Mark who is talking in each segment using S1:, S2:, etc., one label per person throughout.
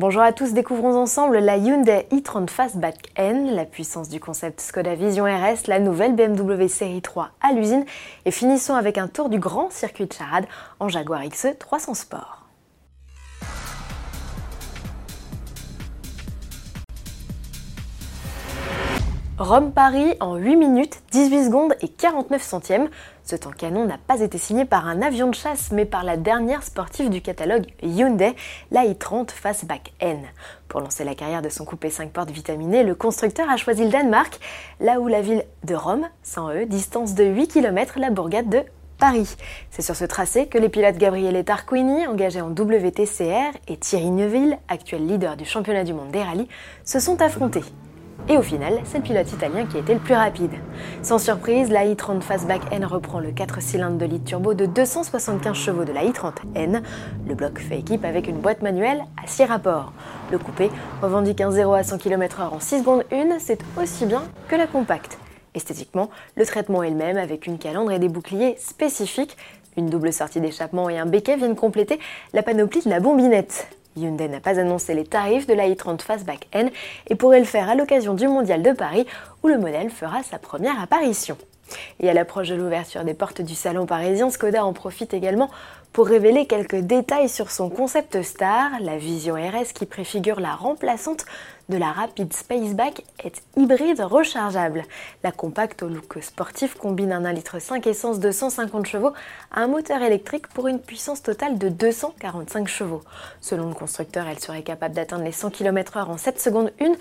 S1: Bonjour à tous, découvrons ensemble la Hyundai e-30 Fastback N, la puissance du concept Skoda Vision RS, la nouvelle BMW série 3 à l'usine et finissons avec un tour du grand circuit de charade en Jaguar XE 300 Sport. Rome-Paris en 8 minutes, 18 secondes et 49 centièmes. Ce temps canon n'a pas été signé par un avion de chasse, mais par la dernière sportive du catalogue Hyundai, la i30 Fastback N. Pour lancer la carrière de son coupé 5 portes vitaminé, le constructeur a choisi le Danemark, là où la ville de Rome, sans eux, distance de 8 km la bourgade de Paris. C'est sur ce tracé que les pilotes Gabriele Tarquini, engagés en WTCR, et Thierry Neuville, actuel leader du championnat du monde des rallyes, se sont affrontés. Et au final, c'est le pilote italien qui était le plus rapide. Sans surprise, la i30 Fastback N reprend le 4 cylindres de litre turbo de 275 chevaux de la i30 N. Le bloc fait équipe avec une boîte manuelle à 6 rapports. Le coupé revendique un 0 à 100 km/h en 6 secondes 1, c'est aussi bien que la compacte. Esthétiquement, le traitement est le même avec une calandre et des boucliers spécifiques. Une double sortie d'échappement et un béquet viennent compléter la panoplie de la bombinette. Hyundai n'a pas annoncé les tarifs de la i30 Fastback N et pourrait le faire à l'occasion du Mondial de Paris où le modèle fera sa première apparition. Et à l'approche de l'ouverture des portes du salon parisien, Skoda en profite également pour révéler quelques détails sur son concept star. La Vision RS qui préfigure la remplaçante de la Rapid Spaceback est hybride rechargeable. La compacte au look sportif combine un 1,5 litre essence de 150 chevaux à un moteur électrique pour une puissance totale de 245 chevaux. Selon le constructeur, elle serait capable d'atteindre les 100 km/h en 7 secondes 1,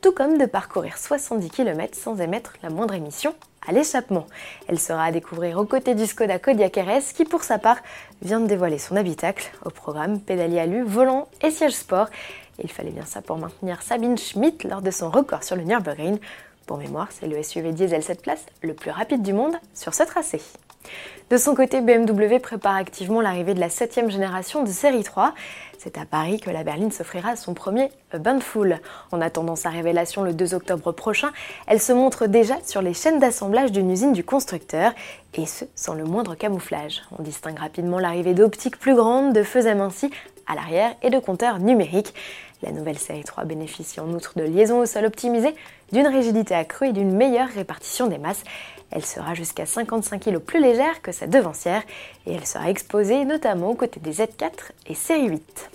S1: tout comme de parcourir 70 km sans émettre la moindre émission à l'échappement. Elle sera à découvrir aux côtés du Skoda Kodiaq RS qui pour sa part vient de dévoiler son habitacle au programme pédalier alu, volant et siège sport. il fallait bien ça pour maintenir Sabine Schmidt lors de son record sur le Nürburgring. Pour mémoire, c'est le SUV diesel 7 places le plus rapide du monde sur ce tracé. De son côté, BMW prépare activement l'arrivée de la 7 génération de série 3. C'est à Paris que la berline s'offrira son premier bain de foule. En attendant sa révélation le 2 octobre prochain, elle se montre déjà sur les chaînes d'assemblage d'une usine du constructeur, et ce sans le moindre camouflage. On distingue rapidement l'arrivée d'optiques plus grandes, de feux amincis à l'arrière et de compteurs numériques. La nouvelle série 3 bénéficie en outre de liaisons au sol optimisées, d'une rigidité accrue et d'une meilleure répartition des masses. Elle sera jusqu'à 55 kg plus légère que sa devancière et elle sera exposée notamment aux côtés des Z4 et série 8.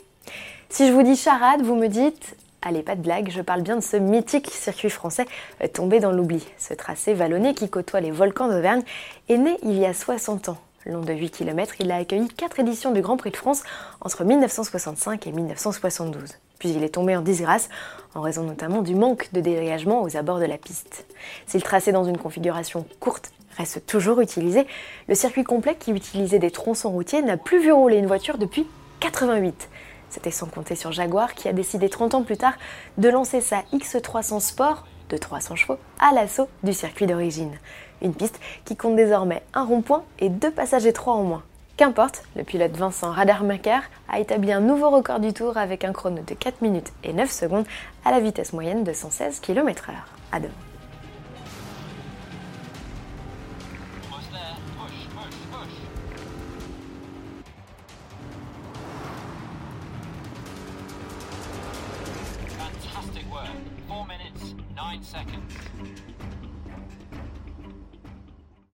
S1: Si je vous dis charade, vous me dites Allez, pas de blague, je parle bien de ce mythique circuit français euh, tombé dans l'oubli. Ce tracé vallonné qui côtoie les volcans d'Auvergne est né il y a 60 ans. Long de 8 km, il a accueilli 4 éditions du Grand Prix de France entre 1965 et 1972. Puis il est tombé en disgrâce en raison notamment du manque de dégagement aux abords de la piste. Si le tracé dans une configuration courte reste toujours utilisé, le circuit complet qui utilisait des tronçons routiers n'a plus vu rouler une voiture depuis 88. C'était sans compter sur Jaguar qui a décidé 30 ans plus tard de lancer sa X300 Sport de 300 chevaux à l'assaut du circuit d'origine. Une piste qui compte désormais un rond-point et deux passages étroits en moins. Qu'importe, le pilote Vincent Radarmaker a établi un nouveau record du tour avec un chrono de 4 minutes et 9 secondes à la vitesse moyenne de 116 km/h. À demain.
S2: Fantastic work. 4 minutes, 9 seconds.